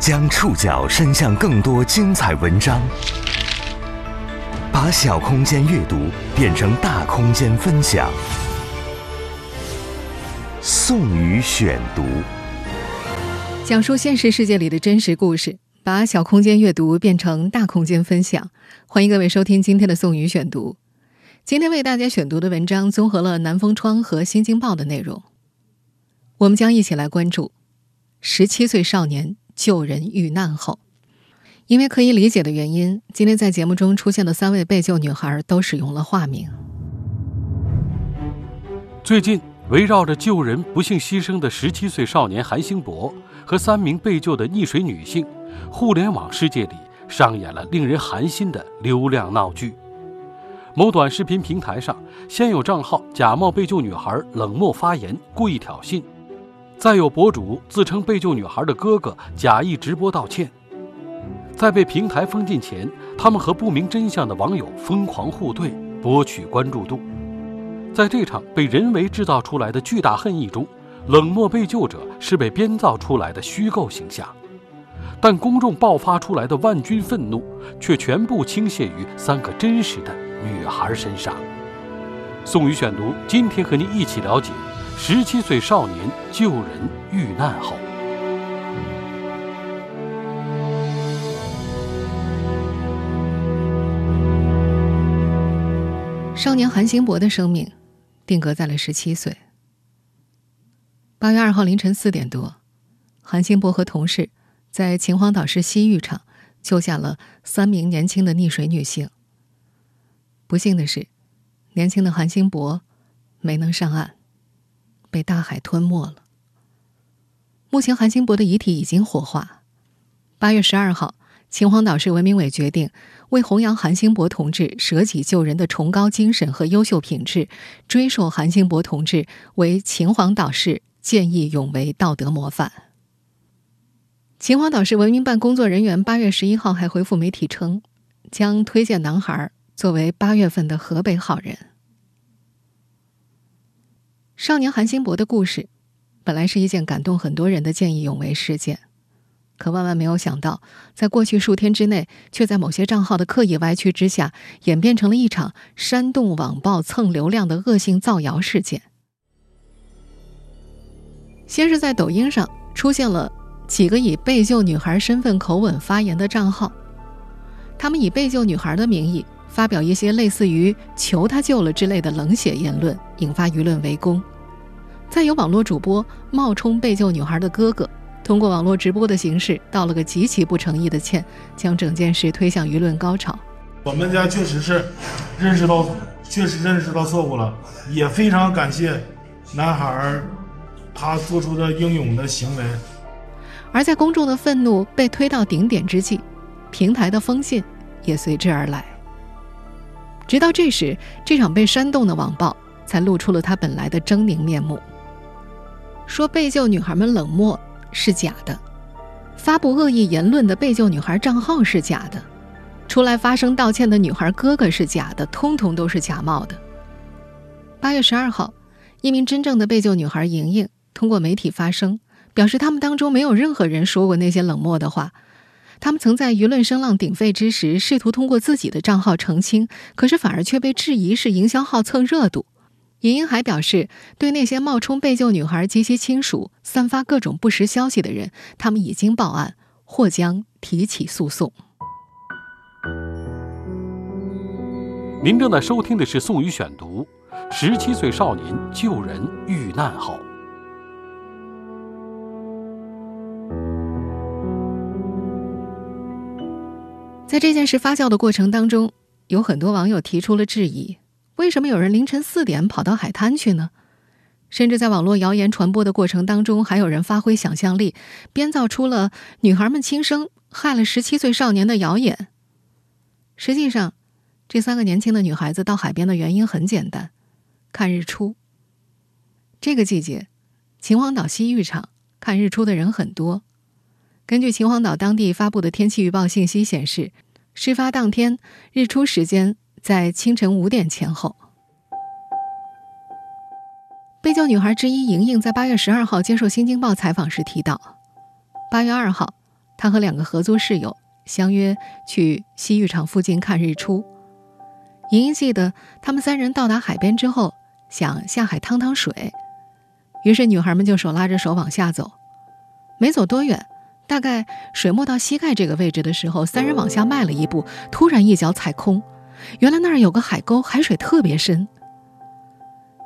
将触角伸向更多精彩文章，把小空间阅读变成大空间分享。宋宇选读，讲述现实世界里的真实故事，把小空间阅读变成大空间分享。欢迎各位收听今天的宋宇选读。今天为大家选读的文章综合了南风窗和新京报的内容。我们将一起来关注十七岁少年。救人遇难后，因为可以理解的原因，今天在节目中出现的三位被救女孩都使用了化名。最近，围绕着救人不幸牺牲的十七岁少年韩兴博和三名被救的溺水女性，互联网世界里上演了令人寒心的流量闹剧。某短视频平台上，先有账号假冒被救女孩冷漠发言，故意挑衅。再有博主自称被救女孩的哥哥，假意直播道歉。在被平台封禁前，他们和不明真相的网友疯狂互怼，博取关注度。在这场被人为制造出来的巨大恨意中，冷漠被救者是被编造出来的虚构形象，但公众爆发出来的万钧愤怒，却全部倾泻于三个真实的女孩身上。宋宇选读，今天和您一起了解。十七岁少年救人遇难后，少年韩兴博的生命定格在了十七岁。八月二号凌晨四点多，韩兴博和同事在秦皇岛市西浴场救下了三名年轻的溺水女性。不幸的是，年轻的韩兴博没能上岸。被大海吞没了。目前，韩兴博的遗体已经火化。八月十二号，秦皇岛市文明委决定为弘扬韩兴博同志舍己救人的崇高精神和优秀品质，追授韩兴博同志为秦皇岛市见义勇为道德模范。秦皇岛市文明办工作人员八月十一号还回复媒体称，将推荐男孩作为八月份的河北好人。少年韩兴博的故事，本来是一件感动很多人的见义勇为事件，可万万没有想到，在过去数天之内，却在某些账号的刻意歪曲之下，演变成了一场煽动网暴、蹭流量的恶性造谣事件。先是在抖音上出现了几个以被救女孩身份口吻发言的账号，他们以被救女孩的名义。发表一些类似于“求他救了”之类的冷血言论，引发舆论围攻。再有网络主播冒充被救女孩的哥哥，通过网络直播的形式道了个极其不诚意的歉，将整件事推向舆论高潮。我们家确实是认识到，确实认识到错误了，也非常感谢男孩他做出的英勇的行为。而在公众的愤怒被推到顶点之际，平台的封信也随之而来。直到这时，这场被煽动的网暴才露出了他本来的狰狞面目。说被救女孩们冷漠是假的，发布恶意言论的被救女孩账号是假的，出来发声道歉的女孩哥哥是假的，通通都是假冒的。八月十二号，一名真正的被救女孩莹莹通过媒体发声，表示他们当中没有任何人说过那些冷漠的话。他们曾在舆论声浪鼎沸之时，试图通过自己的账号澄清，可是反而却被质疑是营销号蹭热度。尹英还表示，对那些冒充被救女孩及其亲属散发各种不实消息的人，他们已经报案，或将提起诉讼。您正在收听的是《宋宇选读》，十七岁少年救人遇难后。在这件事发酵的过程当中，有很多网友提出了质疑：为什么有人凌晨四点跑到海滩去呢？甚至在网络谣言传播的过程当中，还有人发挥想象力，编造出了女孩们轻生害了十七岁少年的谣言。实际上，这三个年轻的女孩子到海边的原因很简单：看日出。这个季节，秦皇岛西浴场看日出的人很多。根据秦皇岛当地发布的天气预报信息显示，事发当天日出时间在清晨五点前后。被救女孩之一莹莹在八月十二号接受《新京报》采访时提到，八月二号，她和两个合租室友相约去西浴场附近看日出。莹莹记得，他们三人到达海边之后，想下海趟趟水，于是女孩们就手拉着手往下走。没走多远，大概水没到膝盖这个位置的时候，三人往下迈了一步，突然一脚踩空。原来那儿有个海沟，海水特别深。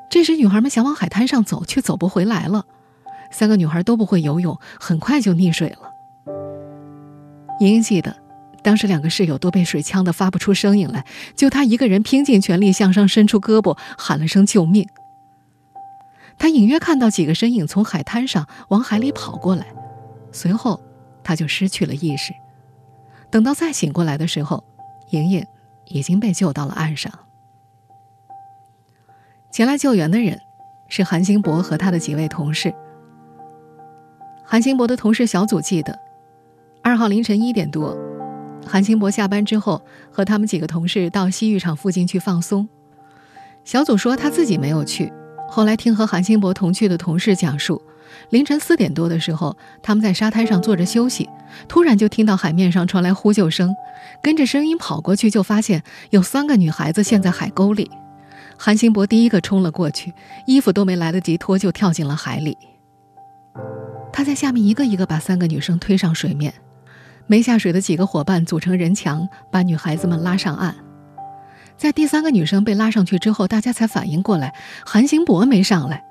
这时，女孩们想往海滩上走，却走不回来了。三个女孩都不会游泳，很快就溺水了。莹莹记得，当时两个室友都被水呛得发不出声音来，就她一个人拼尽全力向上伸出胳膊，喊了声救命。她隐约看到几个身影从海滩上往海里跑过来，随后他就失去了意识。等到再醒过来的时候，莹莹已经被救到了岸上。前来救援的人是韩兴博和他的几位同事。韩兴博的同事小组记得，二号凌晨一点多，韩兴博下班之后和他们几个同事到西浴场附近去放松。小组说他自己没有去，后来听和韩兴博同去的同事讲述，凌晨四点多的时候，他们在沙滩上坐着休息，突然就听到海面上传来呼救声，跟着声音跑过去，就发现有三个女孩子陷在海沟里。韩兴博第一个冲了过去，衣服都没来得及脱就跳进了海里。他在下面一个一个把三个女生推上水面，没下水的几个伙伴组成人墙，把女孩子们拉上岸。在第三个女生被拉上去之后，大家才反应过来，韩兴博没上来。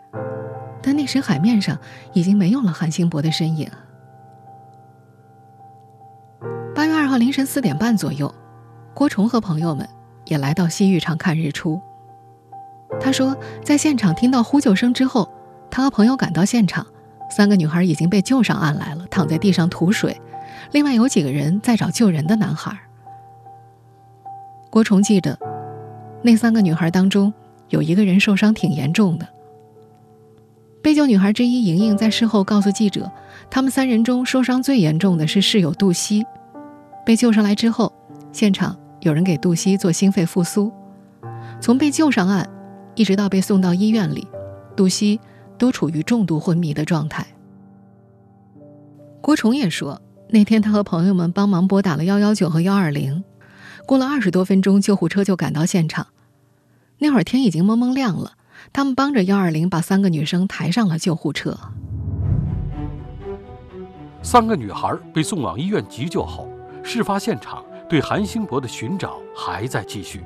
但那时海面上已经没有了韩兴博的身影。八月二号凌晨四点半左右，郭崇和朋友们也来到西浴场看日出。他说，在现场听到呼救声之后，他和朋友赶到现场。三个女孩已经被救上岸来了，躺在地上吐水。另外有几个人在找救人的男孩。郭崇记得，那三个女孩当中有一个人受伤挺严重的。被救女孩之一莹莹在事后告诉记者，他们三人中受伤最严重的是室友杜西。被救上来之后，现场有人给杜西做心肺复苏。从被救上岸，一直到被送到医院里，杜西。都处于重度昏迷的状态。郭崇也说，那天他和朋友们帮忙拨打了幺幺九和幺二零，过了二十多分钟，救护车就赶到现场。那会儿天已经蒙蒙亮了，他们帮着幺二零把三个女生抬上了救护车。三个女孩被送往医院急救后，事发现场对韩兴博的寻找还在继续，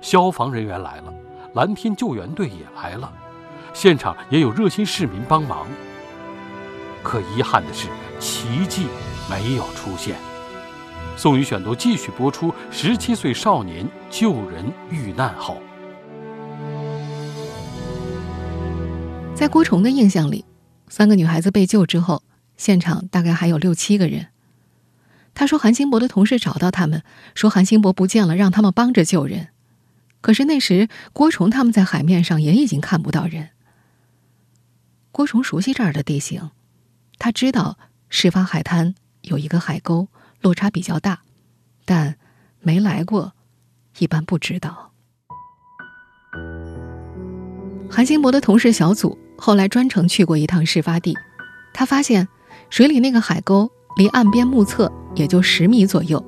消防人员来了，蓝天救援队也来了。现场也有热心市民帮忙，可遗憾的是，奇迹没有出现。宋宇选读继续播出：十七岁少年救人遇难后，在郭崇的印象里，三个女孩子被救之后，现场大概还有六七个人。他说，韩兴博的同事找到他们，说韩兴博不见了，让他们帮着救人。可是那时，郭崇他们在海面上也已经看不到人。郭崇熟悉这儿的地形，他知道事发海滩有一个海沟，落差比较大，但没来过，一般不知道。韩兴博的同事小组后来专程去过一趟事发地，他发现水里那个海沟离岸边目测也就十米左右，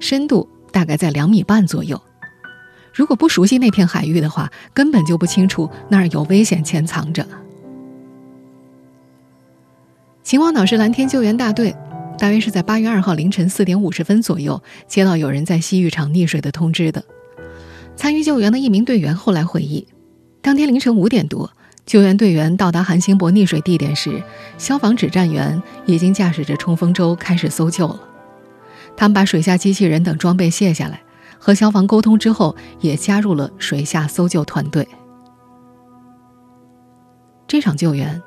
深度大概在两米半左右。如果不熟悉那片海域的话，根本就不清楚那儿有危险潜藏着。秦皇岛市蓝天救援大队，大约是在八月二号凌晨四点五十分左右接到有人在西浴场溺水的通知的。参与救援的一名队员后来回忆，当天凌晨五点多，救援队员到达韩兴博溺水地点时，消防指战员已经驾驶着冲锋舟开始搜救了。他们把水下机器人等装备卸下来，和消防沟通之后，也加入了水下搜救团队。这场救援。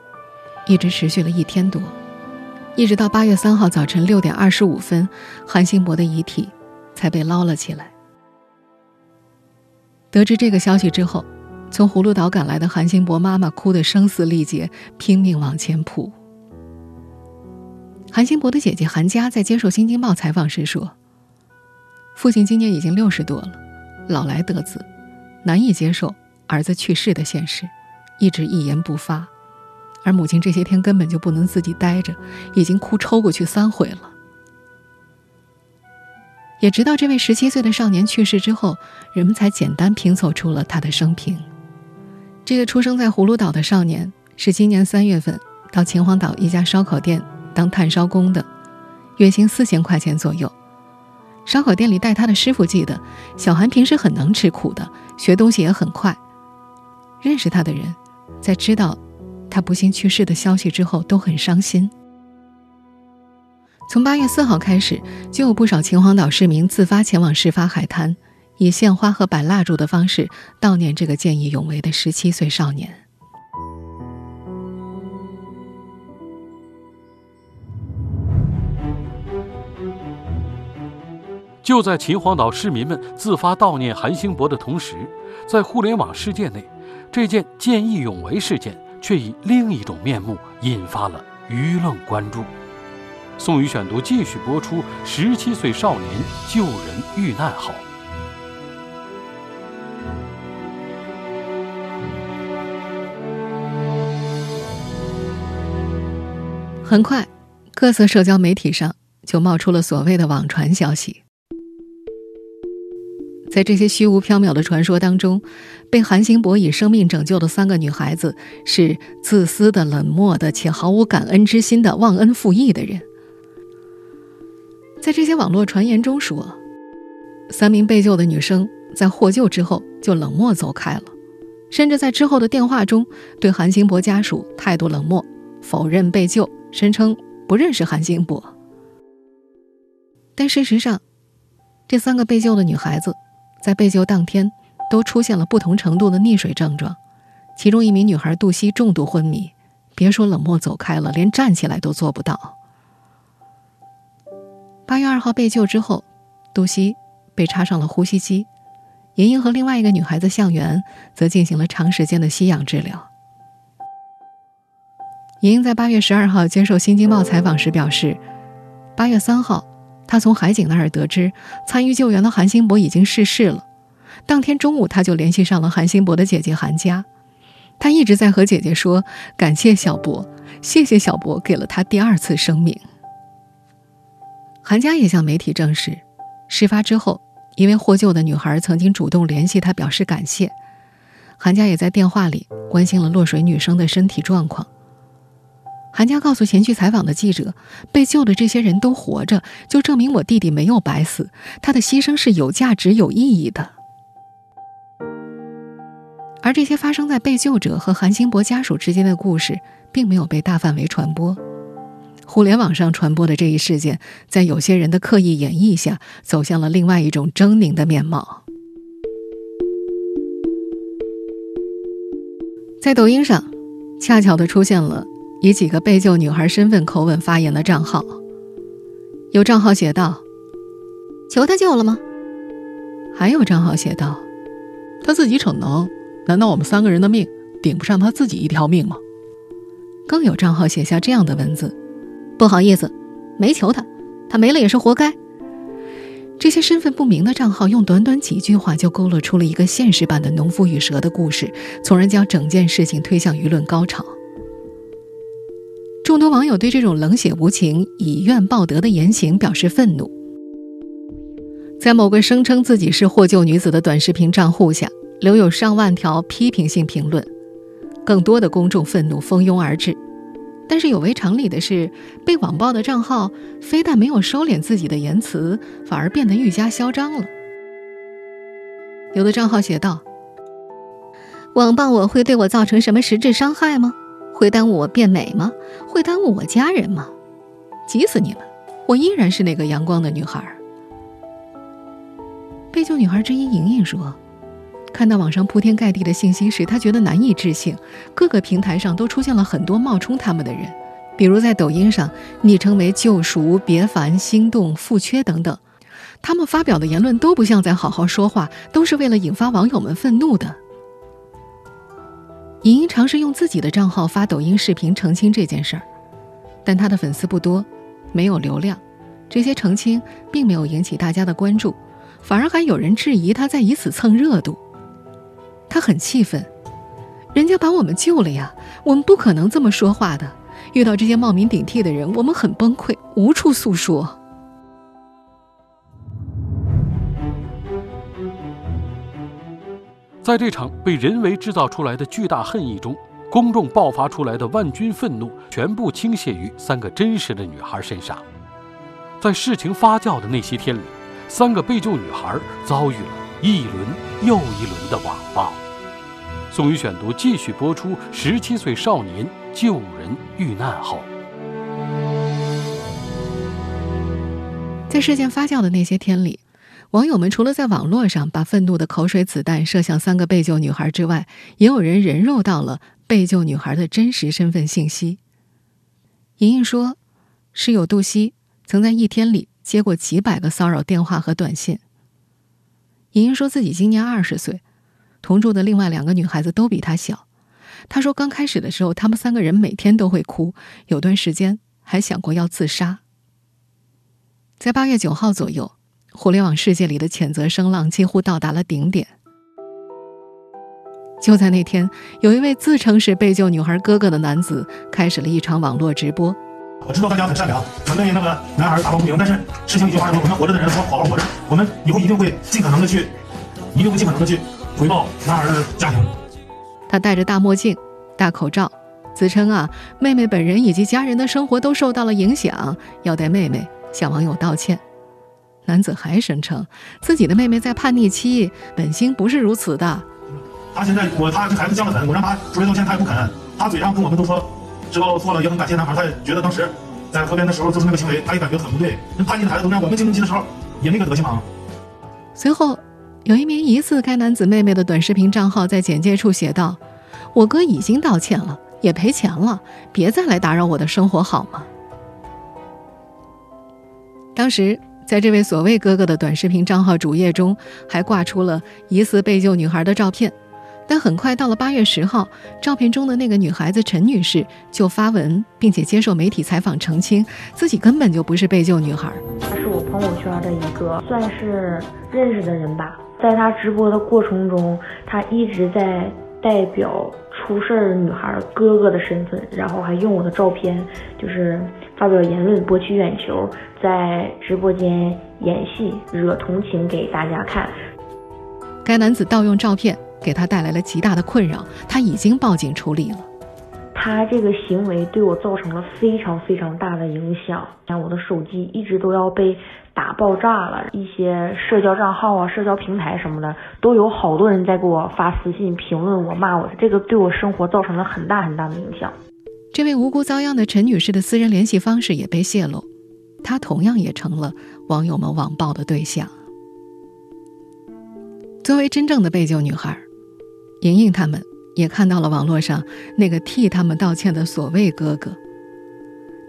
一直持续了一天多，一直到八月三号早晨六点二十五分，韩兴博的遗体才被捞了起来。得知这个消息之后，从葫芦岛赶来的韩兴博妈妈哭得声嘶力竭，拼命往前扑。韩兴博的姐姐韩佳在接受《新京报》采访时说：“父亲今年已经六十多了，老来得子，难以接受儿子去世的现实，一直一言不发。”而母亲这些天根本就不能自己待着，已经哭抽过去三回了，也直到这位十七岁的少年去世之后，人们才简单拼凑出了他的生平。这个出生在葫芦岛的少年是今年三月份到秦皇岛一家烧烤店当炭烧工的，月薪四千块钱左右。烧烤店里带他的师傅记得，小韩平时很能吃苦的，学东西也很快。认识他的人，在知道他不幸去世的消息之后，都很伤心。从八月四号开始，就有不少秦皇岛市民自发前往事发海滩，以献花和摆蜡烛的方式悼念这个见义勇为的十七岁少年。就在秦皇岛市民们自发悼念韩星博的同时，在互联网世界内，这件见义勇为事件却以另一种面目引发了舆论关注。宋宇选读继续播出：十七岁少年救人遇难后，很快，各色社交媒体上就冒出了所谓的网传消息。在这些虚无缥缈的传说当中，被韩星博以生命拯救的三个女孩子是自私的、冷漠的且毫无感恩之心的忘恩负义的人。在这些网络传言中说，三名被救的女生在获救之后就冷漠走开了，甚至在之后的电话中对韩星博家属态度冷漠，否认被救，声称不认识韩星博。但事实上，这三个被救的女孩子在被救当天都出现了不同程度的溺水症状，其中一名女孩杜西重度昏迷，别说冷漠走开了，连站起来都做不到。八月二号被救之后，杜西被插上了呼吸机，莹莹和另外一个女孩子向元则进行了长时间的吸氧治疗。莹莹在八月十二号接受《新京报》采访时表示，八月三号，她从海警那儿得知参与救援的韩星博已经逝世了。当天中午，她就联系上了韩星博的姐姐韩佳，她一直在和姐姐说感谢小博，谢谢小博给了她第二次生命。韩佳也向媒体证实，事发之后，一位获救的女孩曾经主动联系他，表示感谢。韩佳也在电话里关心了落水女生的身体状况。韩佳告诉前去采访的记者，被救的这些人都活着，就证明我弟弟没有白死，他的牺牲是有价值、有意义的。而这些发生在被救者和韩星博家属之间的故事，并没有被大范围传播。互联网上传播的这一事件，在有些人的刻意演绎下，走向了另外一种狰狞的面貌。在抖音上，恰巧的出现了以几个被救女孩身份口吻发言的账号。有账号写道：“求他救了吗？”还有账号写道：“他自己逞能，难道我们三个人的命顶不上他自己一条命吗？”更有账号写下这样的文字。不好意思，没求他，他没了也是活该。这些身份不明的账号用短短几句话就勾勒出了一个现实版的农夫与蛇的故事，从而将整件事情推向舆论高潮。众多网友对这种冷血无情、以怨报德的言行表示愤怒。在某个声称自己是获救女子的短视频账户下，留有上万条批评性评论，更多的公众愤怒蜂拥而至。但是有违常理的是，被网暴的账号非但没有收敛自己的言辞，反而变得愈加嚣张了。有的账号写道：“网暴我会对我造成什么实质伤害吗？会耽误我变美吗？会耽误我家人吗？急死你们！我依然是那个阳光的女孩。”被救女孩之一莹莹说。看到网上铺天盖地的信息时，她觉得难以置信。各个平台上都出现了很多冒充他们的人，比如在抖音上，昵称为“救赎”“别烦”“心动”“负缺”等等。他们发表的言论都不像在好好说话，都是为了引发网友们愤怒的。莹莹尝试用自己的账号发抖音视频澄清这件事儿，但她的粉丝不多，没有流量，这些澄清并没有引起大家的关注，反而还有人质疑她在以此蹭热度。他很气愤，人家把我们救了呀，我们不可能这么说话的。遇到这些冒名顶替的人，我们很崩溃，无处诉说。在这场被人为制造出来的巨大恨意中，公众爆发出来的万钧愤怒全部倾泻于三个真实的女孩身上。在事情发酵的那些天里，三个被救女孩遭遇了一轮又一轮的网暴。宋宇选读继续播出：十七岁少年救人遇难后，在事件发酵的那些天里，网友们除了在网络上把愤怒的口水子弹射向三个被救女孩之外，也有人人肉到了被救女孩的真实身份信息。莹莹说，室友杜西曾在一天里接过几百个骚扰电话和短信。莹莹说自己今年二十岁。同住的另外两个女孩子都比她小。她说，刚开始的时候，她们三个人每天都会哭，有段时间还想过要自杀。在八月九号左右，互联网世界里的谴责声浪几乎到达了顶点。就在那天，有一位自称是被救女孩哥哥的男子开始了一场网络直播。我知道大家很善良，想对那个男孩打抱不平，但是事情已经发生了，我们活着的人说好好活着，我们以后一定会尽可能的去，一定会尽可能的去。回报男孩的家庭。他戴着大墨镜、大口罩，自称啊，妹妹本人以及家人的生活都受到了影响，要带妹妹向网友道歉。男子还声称自己的妹妹在叛逆期，本心不是如此的。他现在我他这孩子犟得很，我让他出来道歉，他也不肯。他嘴上跟我们都说知道错了，也很感谢男孩，他也觉得当时在河边的时候做出那个行为，他也感觉很不对。那叛逆的孩子都这样，我们青春期的时候也那个德行吗？随后。有一名疑似该男子妹妹的短视频账号在简介处写道：“我哥已经道歉了，也赔钱了，别再来打扰我的生活好吗？”当时，在这位所谓哥哥的短视频账号主页中，还挂出了疑似被救女孩的照片。但很快到了八月十号，照片中的那个女孩子陈女士就发文，并且接受媒体采访澄清，自己根本就不是被救女孩。她是我朋友圈的一个算是认识的人吧。在他直播的过程中，他一直在代表出事儿女孩哥哥的身份，然后还用我的照片，就是发表言论博取眼球，在直播间演戏惹同情给大家看。该男子盗用照片，给他带来了极大的困扰，他已经报警处理了。他这个行为对我造成了非常非常大的影响，像我的手机一直都要被。打爆炸了，一些社交账号啊、社交平台什么的，都有好多人在给我发私信、评论我、骂我，这个对我生活造成了很大很大的影响。这位无辜遭殃的陈女士的私人联系方式也被泄露，她同样也成了网友们网暴的对象。作为真正的被救女孩，莹莹他们也看到了网络上那个替他们道歉的所谓哥哥，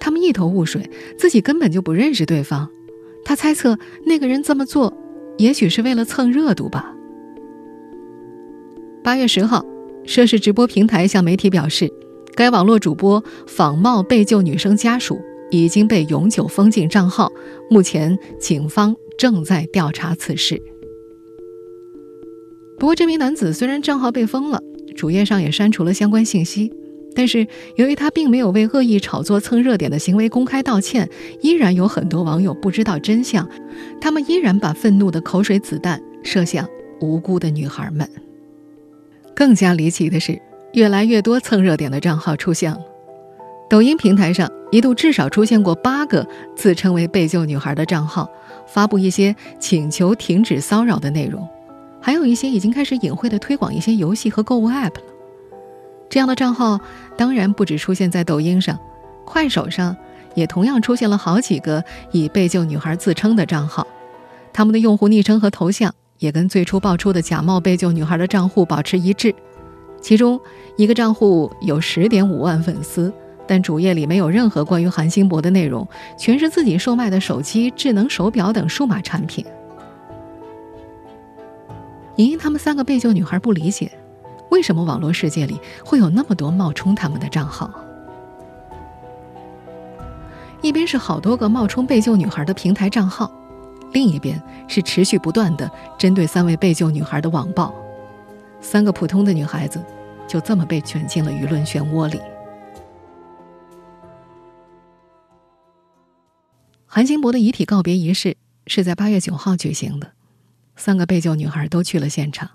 他们一头雾水，自己根本就不认识对方。他猜测那个人这么做，也许是为了蹭热度吧。八月十号，涉事直播平台向媒体表示，该网络主播仿冒被救女生家属，已经被永久封禁账号。目前，警方正在调查此事。不过，这名男子虽然账号被封了，主页上也删除了相关信息。但是，由于他并没有为恶意炒作蹭热点的行为公开道歉，依然有很多网友不知道真相，他们依然把愤怒的口水子弹射向无辜的女孩们。更加离奇的是，越来越多蹭热点的账号出现了。抖音平台上一度至少出现过八个自称为被救女孩的账号，发布一些请求停止骚扰的内容，还有一些已经开始隐晦的推广一些游戏和购物 App 了。这样的账号当然不止出现在抖音上，快手上也同样出现了好几个以被救女孩自称的账号，他们的用户昵称和头像也跟最初爆出的假冒被救女孩的账户保持一致。其中一个账户有十点五万粉丝，但主页里没有任何关于韩星博的内容，全是自己售卖的手机、智能手表等数码产品。莹莹他们三个被救女孩不理解。为什么网络世界里会有那么多冒充他们的账号？一边是好多个冒充被救女孩的平台账号，另一边是持续不断的针对三位被救女孩的网暴。三个普通的女孩子就这么被卷进了舆论漩涡里。韩星博的遗体告别仪式是在八月九号举行的，三个被救女孩都去了现场。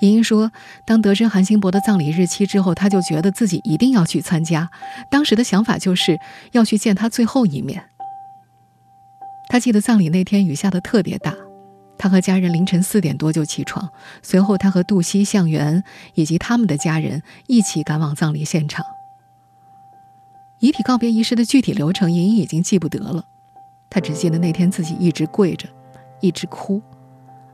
莹莹说，当得知韩星博的葬礼日期之后，她就觉得自己一定要去参加。当时的想法就是要去见他最后一面。她记得葬礼那天雨下的特别大，他和家人凌晨四点多就起床，随后他和杜西、向元以及他们的家人一起赶往葬礼现场。遗体告别仪式的具体流程，莹莹已经记不得了，她只记得那天自己一直跪着，一直哭，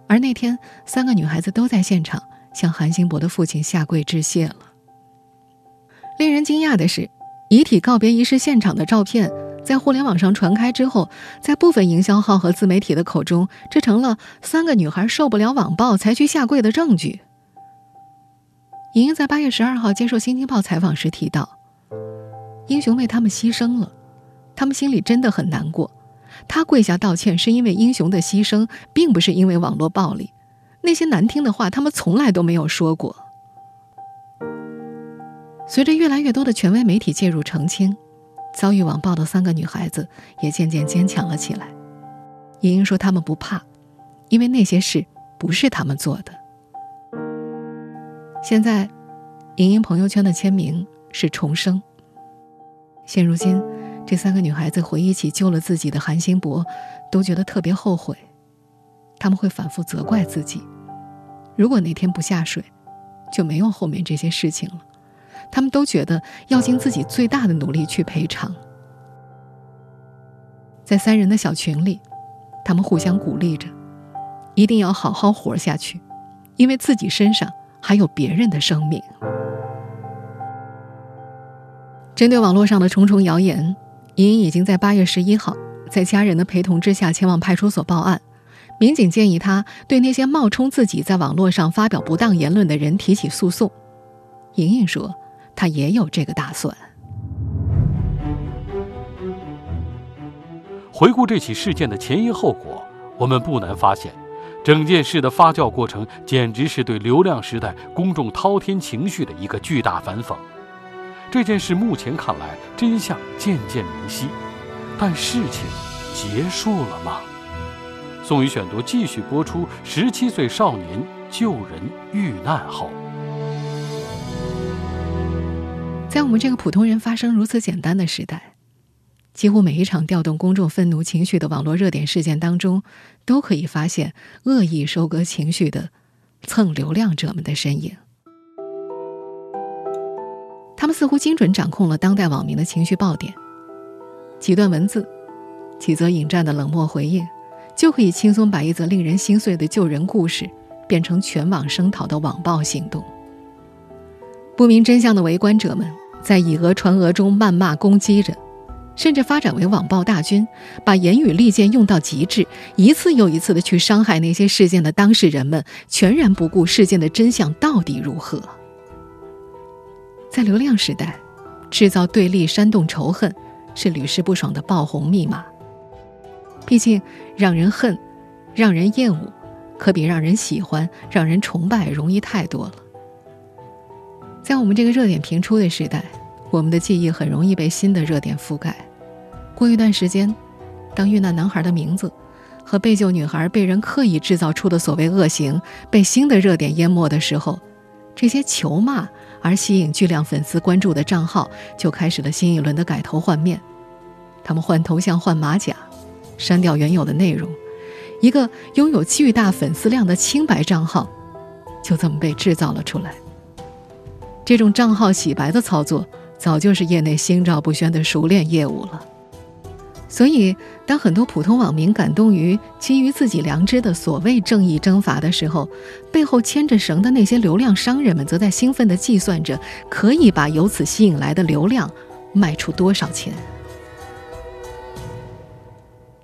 而那天三个女孩子都在现场。向韩兴博的父亲下跪致谢了。令人惊讶的是，遗体告别仪式现场的照片在互联网上传开之后，在部分营销号和自媒体的口中，这成了三个女孩受不了网暴才去下跪的证据。莹莹在八月十二号接受《新京报》采访时提到：“英雄为他们牺牲了，他们心里真的很难过。他跪下道歉是因为英雄的牺牲，并不是因为网络暴力。”那些难听的话，他们从来都没有说过。随着越来越多的权威媒体介入澄清，遭遇网暴的三个女孩子也渐渐坚强了起来。莹莹说：“她们不怕，因为那些事不是她们做的。”现在，莹莹朋友圈的签名是“重生”。现如今，这三个女孩子回忆起救了自己的韩星博，都觉得特别后悔。他们会反复责怪自己，如果那天不下水，就没有后面这些事情了。他们都觉得要尽自己最大的努力去赔偿。在三人的小群里，他们互相鼓励着，一定要好好活下去，因为自己身上还有别人的生命。针对网络上的重重谣言，莹莹已经在八月十一号，在家人的陪同之下前往派出所报案。民警建议他对那些冒充自己在网络上发表不当言论的人提起诉讼。莹莹说，他也有这个打算。回顾这起事件的前因后果，我们不难发现，整件事的发酵过程简直是对流量时代公众滔天情绪的一个巨大反讽。这件事目前看来真相渐渐明晰，但事情结束了吗？宋宇选读继续播出：十七岁少年救人遇难后，在我们这个普通人发生如此简单的时代，几乎每一场调动公众愤怒情绪的网络热点事件当中，都可以发现恶意收割情绪的蹭流量者们的身影。他们似乎精准掌控了当代网民的情绪爆点，几段文字，几则引战的冷漠回应。就可以轻松把一则令人心碎的救人故事变成全网声讨的网暴行动。不明真相的围观者们在以讹传讹中谩骂攻击着，甚至发展为网暴大军，把言语利剑用到极致，一次又一次的去伤害那些事件的当事人们，全然不顾事件的真相到底如何。在流量时代，制造对立、煽动仇恨，是屡试不爽的爆红密码。毕竟，让人恨、让人厌恶，可比让人喜欢、让人崇拜容易太多了。在我们这个热点频出的时代，我们的记忆很容易被新的热点覆盖。过一段时间，当遇难男孩的名字和被救女孩被人刻意制造出的所谓恶行被新的热点淹没的时候，这些求骂而吸引巨量粉丝关注的账号就开始了新一轮的改头换面。他们换头像、换马甲。删掉原有的内容，一个拥有巨大粉丝量的清白账号，就这么被制造了出来。这种账号洗白的操作，早就是业内心照不宣的熟练业务了。所以，当很多普通网民感动于基于自己良知的所谓正义征伐的时候，背后牵着绳的那些流量商人们，则在兴奋地计算着，可以把由此吸引来的流量卖出多少钱。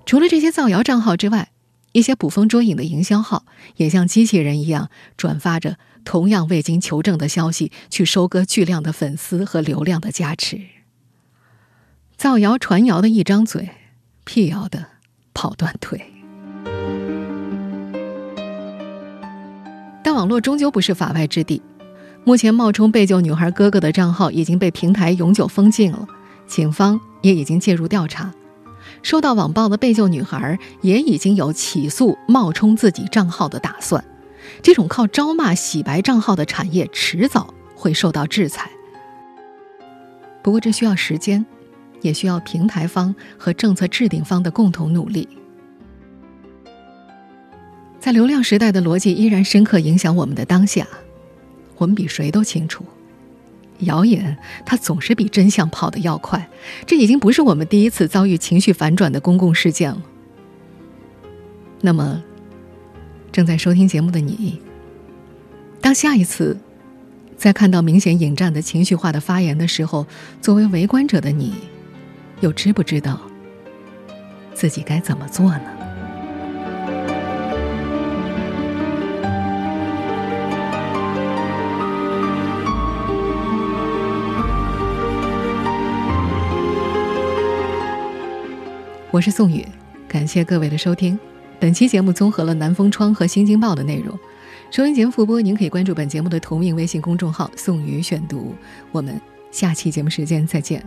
除了这些造谣账号之外，一些捕风捉影的营销号也像机器人一样转发着同样未经求证的消息，去收割巨量的粉丝和流量的加持。造谣传谣的一张嘴，辟谣的跑断腿。但网络终究不是法外之地，目前冒充被救女孩哥哥的账号已经被平台永久封禁了，警方也已经介入调查。收到网暴的被救女孩也已经有起诉冒充自己账号的打算，这种靠招骂洗白账号的产业迟早会受到制裁。不过这需要时间，也需要平台方和政策制定方的共同努力。在流量时代的逻辑依然深刻影响我们的当下，我们比谁都清楚，谣言它总是比真相跑得要快。这已经不是我们第一次遭遇情绪反转的公共事件了。那么，正在收听节目的你，当下一次在看到明显引战的情绪化的发言的时候，作为围观者的你，又知不知道自己该怎么做呢？我是宋宇，感谢各位的收听。本期节目综合了南风窗和新京报的内容。收音节目复播，您可以关注本节目的同名微信公众号“宋宇选读”。我们下期节目时间再见。